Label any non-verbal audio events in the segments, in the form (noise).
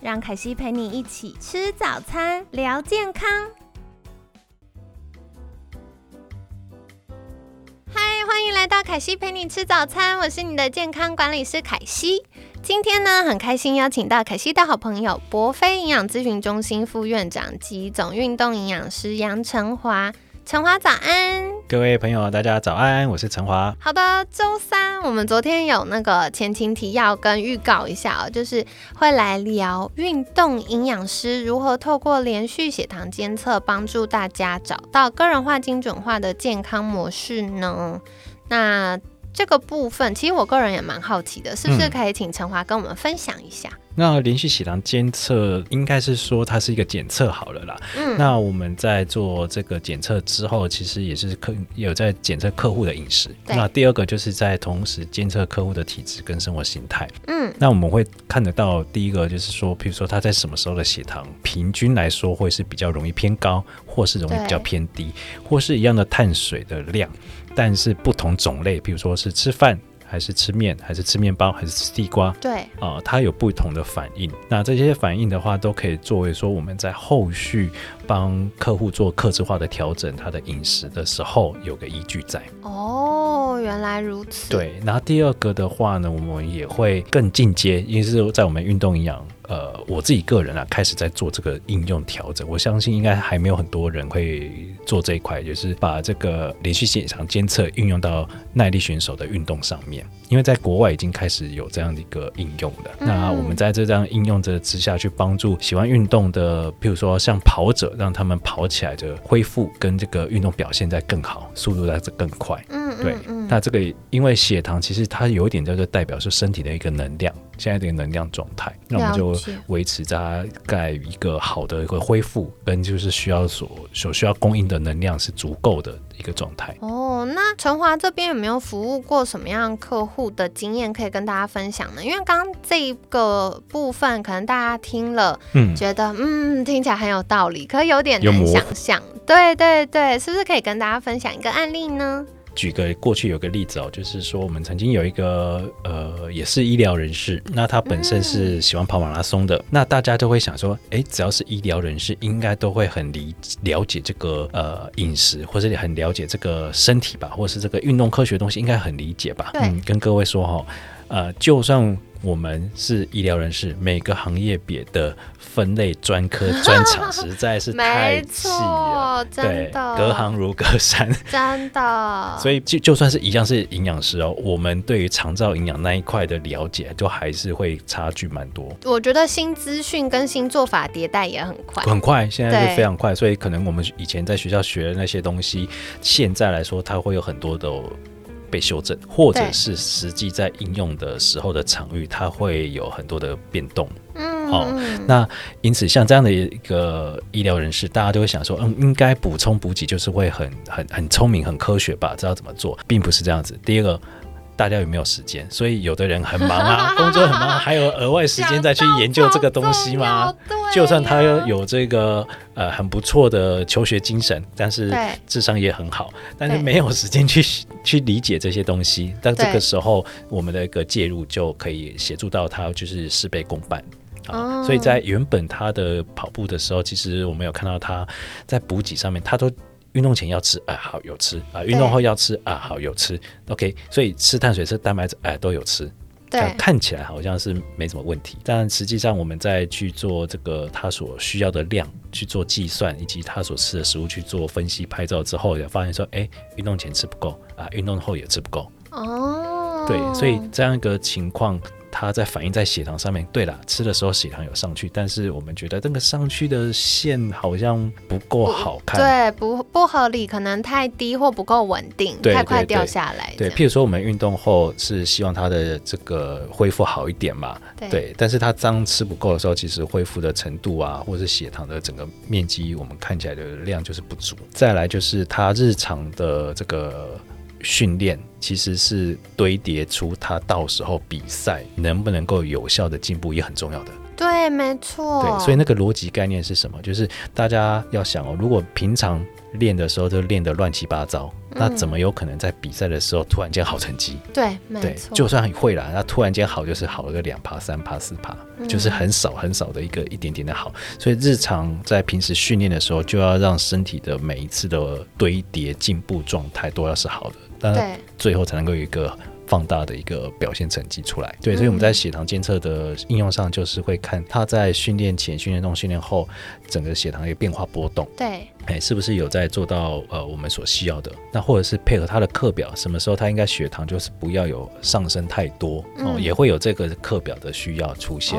让凯西陪你一起吃早餐，聊健康。嗨，欢迎来到凯西陪你吃早餐，我是你的健康管理师凯西。今天呢，很开心邀请到凯西的好朋友博飞营养咨询中心副院长及总运动营养师杨成华。成华早安，各位朋友，大家早安，我是陈华。好的，周三我们昨天有那个前情提要跟预告一下哦，就是会来聊运动营养师如何透过连续血糖监测，帮助大家找到个人化、精准化的健康模式呢。那这个部分，其实我个人也蛮好奇的，是不是可以请陈华跟我们分享一下？那连续血糖监测应该是说它是一个检测好了啦。嗯，那我们在做这个检测之后，其实也是客有在检测客户的饮食。那第二个就是在同时监测客户的体质跟生活形态。嗯，那我们会看得到第一个就是说，譬如说他在什么时候的血糖平均来说会是比较容易偏高，或是容易比较偏低，或是一样的碳水的量，但是不同种类，比如说是吃饭。还是吃面，还是吃面包，还是吃地瓜？对，啊，它有不同的反应。那这些反应的话，都可以作为说我们在后续帮客户做客制化的调整，他的饮食的时候有个依据在。哦，原来如此。对，然后第二个的话呢，我们也会更进阶，因为是在我们运动营养。呃，我自己个人啊，开始在做这个应用调整。我相信应该还没有很多人会做这一块，就是把这个连续性场监测运用到耐力选手的运动上面。因为在国外已经开始有这样的一个应用了。那我们在这样应用的之下去帮助喜欢运动的，譬如说像跑者，让他们跑起来的恢复跟这个运动表现在更好，速度在更快。嗯，对。那这个因为血糖其实它有一点叫做代表是身体的一个能量。现在这个能量状态，那我们就维持大概一个好的一个恢复，跟就是需要所所需要供应的能量是足够的一个状态。哦，那陈华这边有没有服务过什么样客户的经验可以跟大家分享呢？因为刚刚这一个部分，可能大家听了，嗯，觉得嗯听起来很有道理，可有点难想象。对对对，是不是可以跟大家分享一个案例呢？举个过去有个例子哦，就是说我们曾经有一个呃，也是医疗人士，那他本身是喜欢跑马拉松的，那大家都会想说，哎，只要是医疗人士，应该都会很理了解这个呃饮食，或者很了解这个身体吧，或是这个运动科学东西，应该很理解吧？嗯，跟各位说哈，呃，就算。我们是医疗人士，每个行业别的分类专科专长实在是 (laughs) 太细了，对，隔行如隔山，(laughs) 真的。(laughs) 所以就就算是一样是营养师哦，我们对于肠道营养那一块的了解，就还是会差距蛮多。我觉得新资讯跟新做法迭代也很快，很快，现在是非常快。所以可能我们以前在学校学的那些东西，现在来说它会有很多的。被修正，或者是实际在应用的时候的场域，它会有很多的变动。嗯，哦，那因此像这样的一个医疗人士，大家都会想说，嗯，应该补充补给就是会很很很聪明、很科学吧？知道怎么做，并不是这样子。第二个。大家有没有时间？所以有的人很忙啊，(laughs) 工作很忙，还有额外时间再去研究这个东西吗？就算他有这个呃很不错的求学精神，但是智商也很好，但是没有时间去 (laughs) 去理解这些东西。但这个时候，我们的一个介入就可以协助到他，就是事倍功半啊。所以在原本他的跑步的时候，其实我们有看到他在补给上面，他都。运动前要吃，啊，好有吃啊；运动后要吃啊，好有吃。OK，所以吃碳水、吃蛋白质，哎，都有吃。对，看起来好像是没什么问题，但实际上我们在去做这个他所需要的量去做计算，以及他所吃的食物去做分析、拍照之后，也发现说，哎，运动前吃不够啊，运动后也吃不够。哦，对，所以这样一个情况。它在反映在血糖上面。对了，吃的时候血糖有上去，但是我们觉得那个上去的线好像不够好看，对，不不合理，可能太低或不够稳定，太快掉下来。对，譬如说我们运动后是希望它的这个恢复好一点嘛，对，但是它当吃不够的时候，其实恢复的程度啊，或者是血糖的整个面积，我们看起来的量就是不足。再来就是它日常的这个。训练其实是堆叠出他到时候比赛能不能够有效的进步也很重要的。对，没错。对，所以那个逻辑概念是什么？就是大家要想哦，如果平常练的时候都练得乱七八糟，那怎么有可能在比赛的时候突然间好成绩？对，没错。就算会了，那突然间好就是好了个两趴、三趴、四趴，就是很少很少的一个一点点的好。所以日常在平时训练的时候，就要让身体的每一次的堆叠进步状态都要是好的。对，最后才能够有一个放大的一个表现成绩出来。对，所以我们在血糖监测的应用上，就是会看他在训练前、训练中、训练后，整个血糖的变化波动。对，哎，是不是有在做到呃我们所需要的？那或者是配合他的课表，什么时候他应该血糖就是不要有上升太多哦，也会有这个课表的需要出现。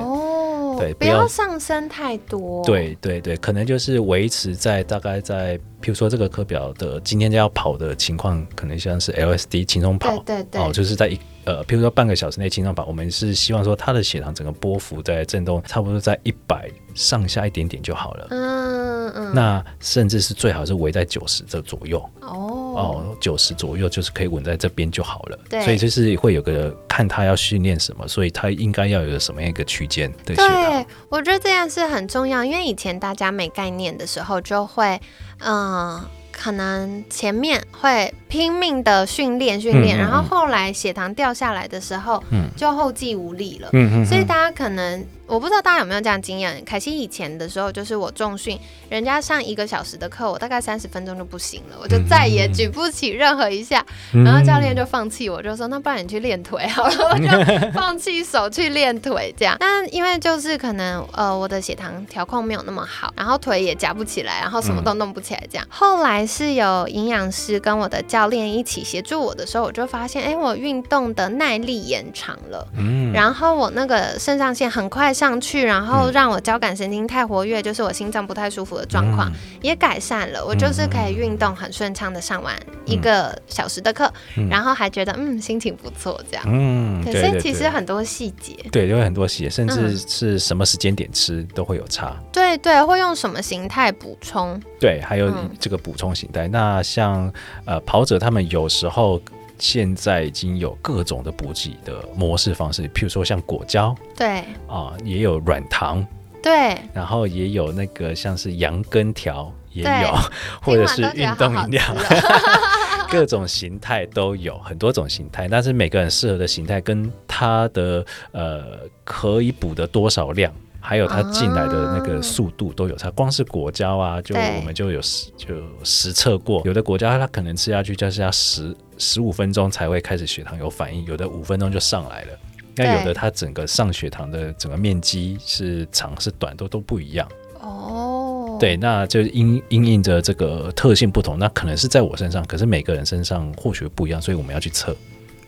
对，不要上升太多。对对对，可能就是维持在大概在，譬如说这个课表的今天要跑的情况，可能像是 LSD 轻松跑，对对，哦，就是在一呃，譬如说半个小时内轻松跑，我们是希望说他的血糖整个波幅在震动，差不多在一百上下一点点就好了。嗯嗯，那甚至是最好是围在九十这左右。哦。哦，九十左右就是可以稳在这边就好了。对，所以就是会有个看他要训练什么，所以他应该要有个什么样一个区间的对，我觉得这样是很重要，因为以前大家没概念的时候，就会嗯。可能前面会拼命的训练训练，然后后来血糖掉下来的时候，就后继无力了。嗯嗯，所以大家可能我不知道大家有没有这样经验。凯西以前的时候，就是我重训，人家上一个小时的课，我大概三十分钟就不行了，我就再也举不起任何一下，然后教练就放弃我，就说那不然你去练腿好了，我就 (laughs) 放弃手去练腿这样。但因为就是可能呃我的血糖调控没有那么好，然后腿也夹不起来，然后什么都弄不起来这样。后来。是有营养师跟我的教练一起协助我的时候，我就发现，哎，我运动的耐力延长了，嗯，然后我那个肾上腺很快上去，然后让我交感神经太活跃，就是我心脏不太舒服的状况也改善了，我就是可以运动很顺畅的上完一个小时的课，然后还觉得嗯心情不错这样，嗯，可是其实很多细节，对，有很多细节，甚至是什么时间点吃都会有差，对对，会用什么形态补充，对，还有这个补充形态。那像呃跑者他们有时候现在已经有各种的补给的模式方式，譬如说像果胶，对啊，也有软糖，对，然后也有那个像是羊根条也有，(laughs) 或者是运动饮料，(laughs) (laughs) 各种形态都有很多种形态，但是每个人适合的形态跟他的呃可以补的多少量。还有它进来的那个速度都有差，光是果胶啊，就我们就有实就实测过，有的果胶它可能吃下去就是要十十五分钟才会开始血糖有反应，有的五分钟就上来了。那有的它整个上血糖的整个面积是长是短都都不一样。哦，对，那就因因应着这个特性不同，那可能是在我身上，可是每个人身上或许不一样，所以我们要去测，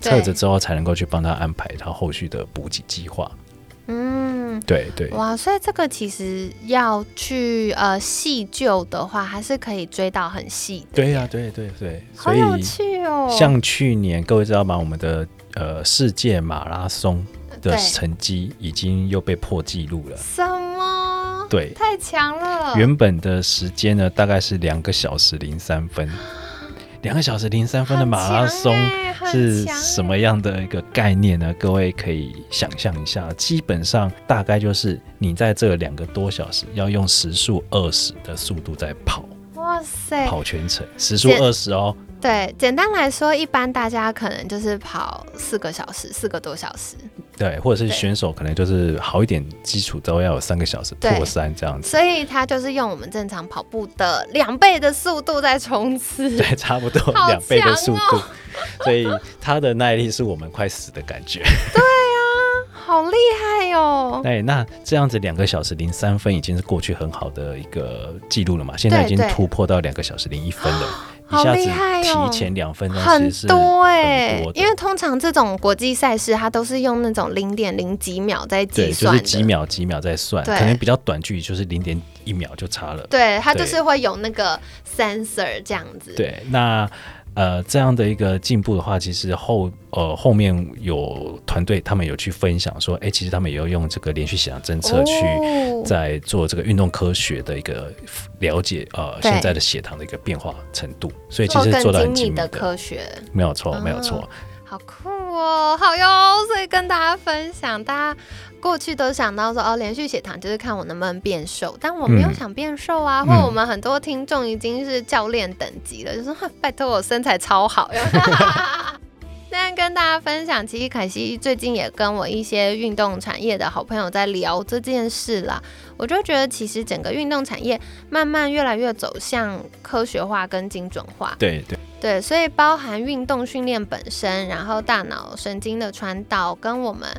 测着之后才能够去帮他安排他后续的补给计划。嗯，对对，哇，所以这个其实要去呃细究的话，还是可以追到很细的。对呀，对对对，好有趣哦。像去年各位知道吗？我们的呃世界马拉松的成绩已经又被破纪录了。什么？对，太强了。原本的时间呢，大概是两个小时零三分。两个小时零三分的马拉松是什么样的一个概念呢？各位可以想象一下，基本上大概就是你在这两个多小时要用时速二十的速度在跑。哇塞！跑全程时速二十哦。对，简单来说，一般大家可能就是跑四个小时，四个多小时。对，或者是选手可能就是好一点，基础都要有三个小时破三这样子。所以他就是用我们正常跑步的两倍的速度在冲刺。(laughs) 对，差不多两倍的速度。(laughs) 所以他的耐力是我们快死的感觉。对呀，好厉害哟！(laughs) 哎，那这样子两个小时零三分已经是过去很好的一个记录了嘛？现在已经突破到两个小时零一分了。(gasps) 好厉害提前两分钟，很多哎，因为通常这种国际赛事，它都是用那种零点零几秒在计算，就是几秒几秒在算，可能比较短距离就是零点一秒就差了。对，它就是会有那个 sensor 这样子。对，那。呃，这样的一个进步的话，其实后呃后面有团队他们有去分享说，哎，其实他们也要用这个连续血糖侦测去在做这个运动科学的一个了解，呃，现在的血糖的一个变化程度，所以其实做到很精密的科学，没有错，没有错。好酷哦，好哟，所以跟大家分享，大家过去都想到说，哦，连续血糖就是看我能不能变瘦，但我没有想变瘦啊，或我们很多听众已经是教练等级了，就说 (laughs) 拜托我身材超好。(laughs) 那跟大家分享，其实凯西最近也跟我一些运动产业的好朋友在聊这件事啦。我就觉得，其实整个运动产业慢慢越来越走向科学化跟精准化。对对对，所以包含运动训练本身，然后大脑神经的传导，跟我们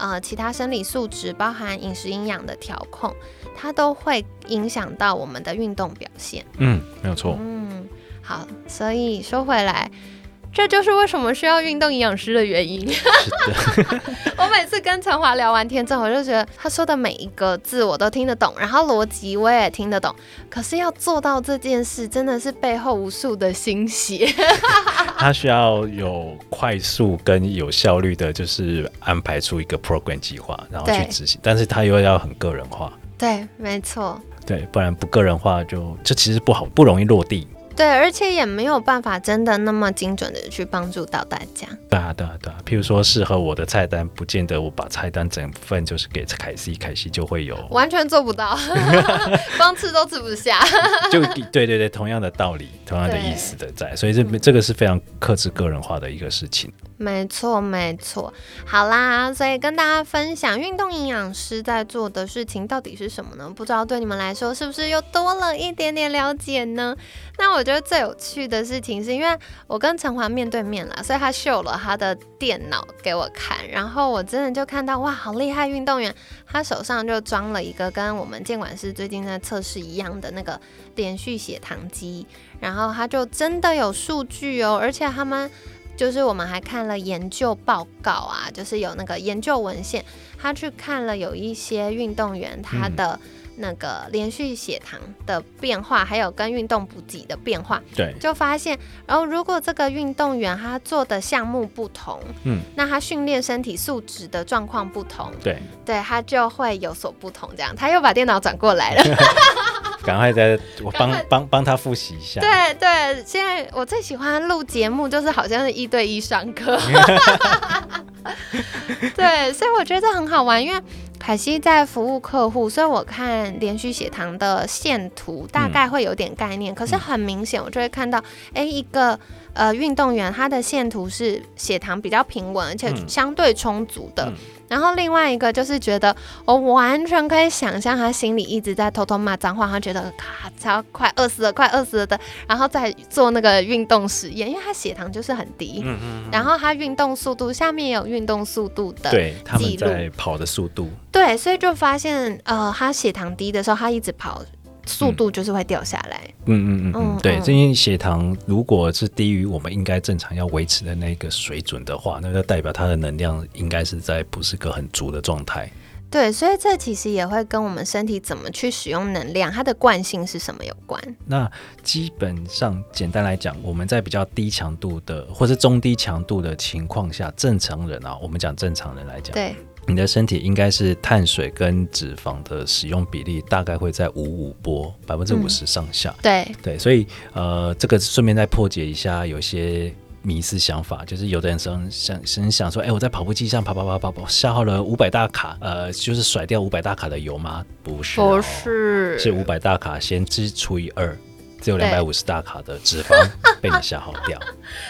呃其他生理素质，包含饮食营养的调控，它都会影响到我们的运动表现。嗯，没有错。嗯，好，所以说回来。这就是为什么需要运动营养师的原因。(laughs) (laughs) 我每次跟陈华聊完天之后，我就觉得他说的每一个字我都听得懂，然后逻辑我也听得懂。可是要做到这件事，真的是背后无数的心血。(laughs) 他需要有快速跟有效率的，就是安排出一个 program 计划，然后去执行。但是他又要很个人化。对，没错。对，不然不个人化，就这其实不好，不容易落地。对，而且也没有办法真的那么精准的去帮助到大家。对啊，对啊，对啊。譬如说，适合我的菜单，不见得我把菜单整份就是给凯西，凯西就会有。完全做不到，(laughs) 光吃都吃不下。就对对对，同样的道理，同样的意思的在，所以这这个是非常克制个人化的一个事情。没错，没错。好啦，所以跟大家分享，运动营养师在做的事情到底是什么呢？不知道对你们来说是不是又多了一点点了解呢？那我觉得最有趣的事情是因为我跟陈华面对面了，所以他秀了他的电脑给我看，然后我真的就看到哇，好厉害运动员！他手上就装了一个跟我们监管师最近在测试一样的那个连续血糖机，然后他就真的有数据哦，而且他们。就是我们还看了研究报告啊，就是有那个研究文献，他去看了有一些运动员他的那个连续血糖的变化，还有跟运动补给的变化，对，就发现，然后如果这个运动员他做的项目不同，嗯，那他训练身体素质的状况不同，对，对他就会有所不同。这样，他又把电脑转过来了。(laughs) 赶快再我帮帮帮他复习一下。对对，现在我最喜欢录节目，就是好像是一对一上课。(laughs) 对，所以我觉得很好玩，因为凯西在服务客户，所以我看连续血糖的线图大概会有点概念。可是很明显，我就会看到，哎，一个呃运动员他的线图是血糖比较平稳，而且相对充足的。然后另外一个就是觉得，我完全可以想象他心里一直在偷偷骂脏话，他觉得咔，超快饿死了，快饿死了的，然后再做那个运动实验，因为他血糖就是很低，嗯嗯，然后他运动速度下面也有运动速度的。对，他们在跑的速度，对，所以就发现，呃，他血糖低的时候，他一直跑。速度就是会掉下来。嗯嗯嗯嗯，对，因为血糖如果是低于我们应该正常要维持的那个水准的话，那就代表它的能量应该是在不是个很足的状态。对，所以这其实也会跟我们身体怎么去使用能量，它的惯性是什么有关。那基本上简单来讲，我们在比较低强度的或是中低强度的情况下，正常人啊，我们讲正常人来讲，对。你的身体应该是碳水跟脂肪的使用比例大概会在五五波百分之五十上下。对对，所以呃，这个顺便再破解一下有些迷思想法，就是有的人想想想想说，哎，我在跑步机上跑跑跑跑跑，消耗了五百大卡，呃，就是甩掉五百大卡的油吗？不是，不是，是五百大卡先支除以二。只有两百五十大卡的脂肪 (laughs) 被你消耗掉，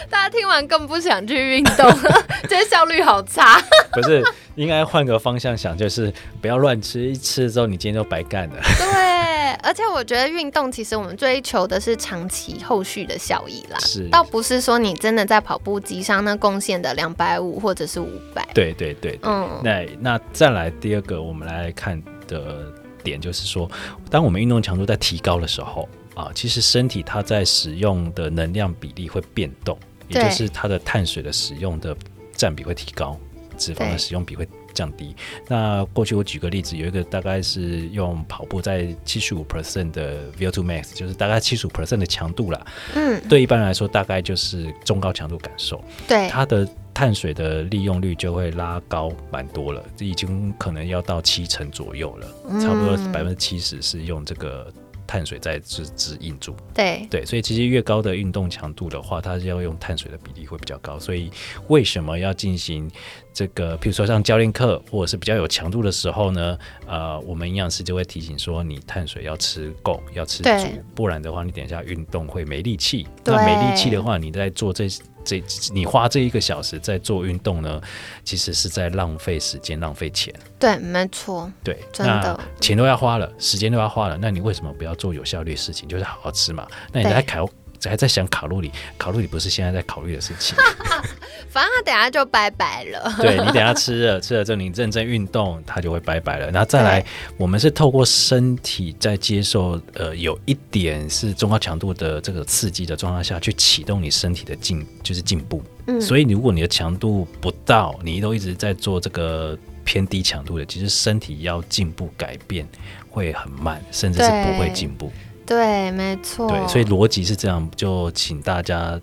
大家听完更不想去运动，(laughs) 这效率好差。(laughs) 不是，应该换个方向想，就是不要乱吃，一吃了之后你今天就白干了。对，而且我觉得运动其实我们追求的是长期后续的效益啦，是，倒不是说你真的在跑步机上那贡献的两百五或者是五百。对对对，嗯，那那再来第二个，我们来看的点就是说，当我们运动强度在提高的时候。啊，其实身体它在使用的能量比例会变动，也就是它的碳水的使用的占比会提高，脂肪的使用比会降低。那过去我举个例子，有一个大概是用跑步在七十五 percent 的 VO2 max，就是大概七十五 percent 的强度啦。嗯，对一般人来说，大概就是中高强度感受，对，它的碳水的利用率就会拉高蛮多了，这已经可能要到七成左右了，差不多嗯百分之七十是用这个碳水在指指引住。对，对，所以其实越高的运动强度的话，它是要用碳水的比例会比较高。所以为什么要进行这个，比如说像教练课或者是比较有强度的时候呢？呃，我们营养师就会提醒说，你碳水要吃够，要吃足，不然的话，你等一下运动会没力气。那没力气的话，你在做这这你花这一个小时在做运动呢，其实是在浪费时间、浪费钱。对，没错，对，真的钱都要花了，时间都要花了，那你为什么不要做有效率的事情？就是好好吃嘛。那你对在考还在想卡路里，卡路里不是现在在考虑的事情。(laughs) 反正他等下就拜拜了。对你等下吃了吃了之后，你认真运动，他就会拜拜了。然后再来，我们是透过身体在接受呃有一点是中高强度的这个刺激的状态下去启动你身体的进就是进步。嗯所以如果你的强度不到，你都一直在做这个偏低强度的，其实身体要进步改变会很慢，甚至是不会进步。对，没错。对，所以逻辑是这样，就请大家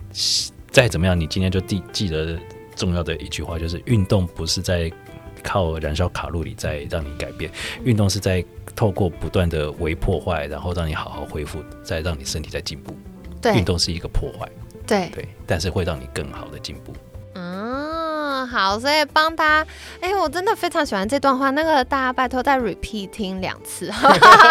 再怎么样，你今天就记记得重要的一句话，就是运动不是在靠燃烧卡路里在让你改变，运动是在透过不断的微破坏，然后让你好好恢复，再让你身体在进步。对运动是一个破坏，对，对，但是会让你更好的进步。嗯，好，所以帮大家，哎、我真的非常喜欢这段话，那个大家拜托再 repeat 听两次，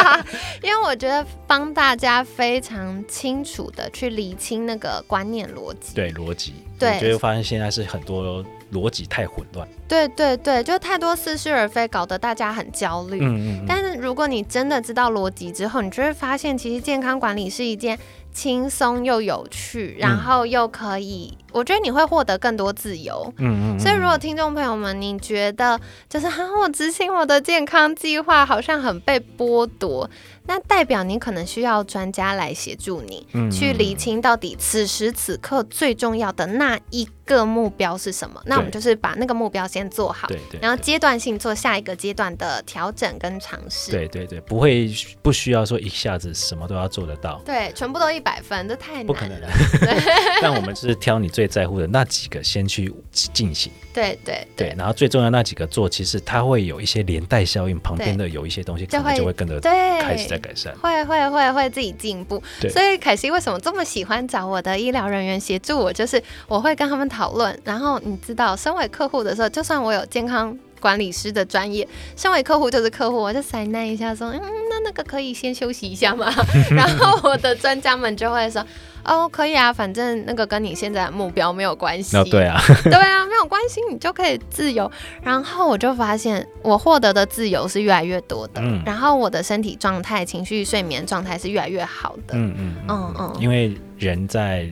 (laughs) 因为我觉得帮大家非常清楚的去理清那个观念逻辑。对，逻辑，对我觉得发现现在是很多逻辑太混乱。对对对，就太多似是而非，搞得大家很焦虑。嗯嗯嗯，但是如果你真的知道逻辑之后，你就会发现，其实健康管理是一件轻松又有趣，然后又可以，我觉得你会获得更多自由。嗯嗯，所以，如果听众朋友们你觉得就是 (laughs) 哈，我执行我的健康计划好像很被剥夺，那代表你可能需要专家来协助你、嗯去理清到底此时此刻最重要的那一个目标是什么。那我们就是把那个目标先做好，对对，然后阶段性做下一个阶段的调整跟尝试。对对对，不会不需要说一下子什么都要做得到。对，全部都一百分，这太难了。不可能的，(laughs) 但我们就是挑你最在乎的那几个先去进行，对对对，然后最重要那几个做，其实它会有一些连带效应，旁边的有一些东西可能就会跟着对，开始在改善。会会会会自己进步，对所以凯西为什么这么喜欢找我的医疗人员协助我？就是我会跟他们讨论，然后你知道，身为客户的时候，就算我有健康管理师的专业，身为客户就是客户，我就塞那一下说，嗯，那那个可以先休息一下吗？(laughs) 然后我的专家们就会说，哦，可以啊，反正那个跟你现在的目标没有关系。那对啊，(laughs) 对啊，没有关系，你就可以自由。然后我就发现，我获得的自由是越来越多的，嗯然后我的身体状态、情绪、睡眠状态是越来越好的。嗯嗯嗯嗯因为人在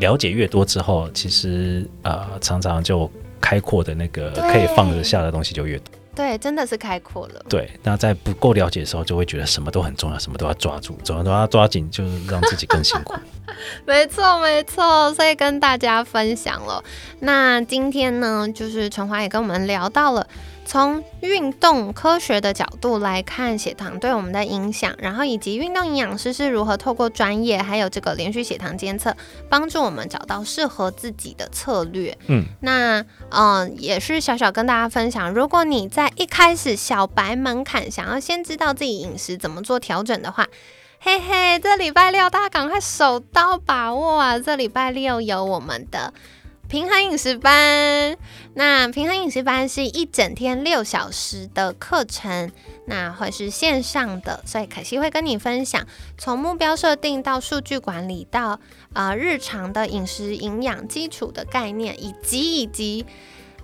了解越多之后，其实呃常常就开阔的那个可以放得下的东西就越多。对，真的是开阔了。对，那在不够了解的时候，就会觉得什么都很重要，什么都要抓住，什么都要抓紧，就是让自己更辛苦。(laughs) 没错，没错，所以跟大家分享了。那今天呢，就是陈华也跟我们聊到了从运动科学的角度来看血糖对我们的影响，然后以及运动营养师是如何透过专业还有这个连续血糖监测，帮助我们找到适合自己的策略。嗯，那嗯、呃也是小小跟大家分享，如果你在一开始小白门槛，想要先知道自己饮食怎么做调整的话。嘿嘿，这礼拜六大家赶快手刀把握啊！这礼拜六有我们的平衡饮食班。那平衡饮食班是一整天六小时的课程，那会是线上的，所以可惜会跟你分享从目标设定到数据管理到呃日常的饮食营养基础的概念，以及以及。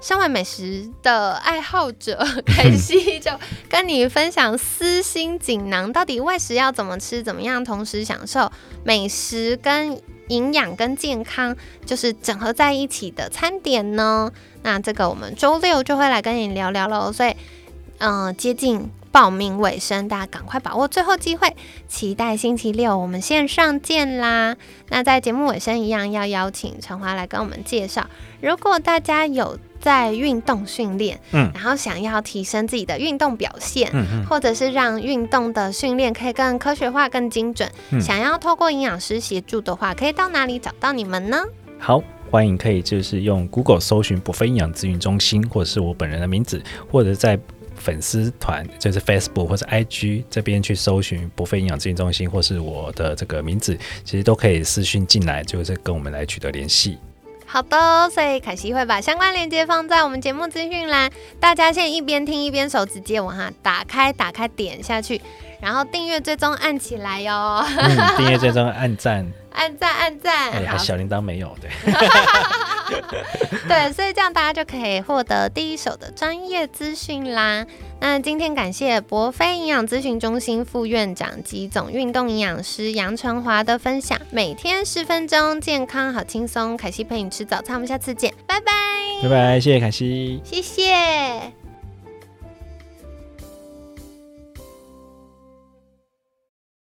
身为美食的爱好者，凯西就跟你分享私心锦囊，到底外食要怎么吃，怎么样同时享受美食跟营养跟健康，就是整合在一起的餐点呢？那这个我们周六就会来跟你聊聊喽。所以，嗯、接近报名尾声，大家赶快把握最后机会，期待星期六我们线上见啦！那在节目尾声一样要邀请陈华来跟我们介绍，如果大家有在运动训练，嗯，然后想要提升自己的运动表现，嗯嗯，或者是让运动的训练可以更科学化、更精准，想要透过营养师协助的话，可以到哪里找到你们呢？好。欢迎可以就是用 Google 搜寻“补非营养咨询中心”或者是我本人的名字，或者在粉丝团就是 Facebook 或者 IG 这边去搜寻“不费营养咨询中心”或是我的这个名字，其实都可以私讯进来，就是跟我们来取得联系。好的，所以凯西会把相关链接放在我们节目资讯栏，大家现在一边听一边手指接往下打开，打开点下去，然后订阅追踪按起来哟。订阅追踪按赞。按赞按赞，哎，小铃铛没有对，(laughs) 对，所以这样大家就可以获得第一手的专业资讯啦。那今天感谢博飞营养咨询中心副院长及总运动营养师杨成华的分享，每天十分钟，健康好轻松。凯西陪你吃早餐，我们下次见，拜拜，拜拜，谢谢凯西，谢谢。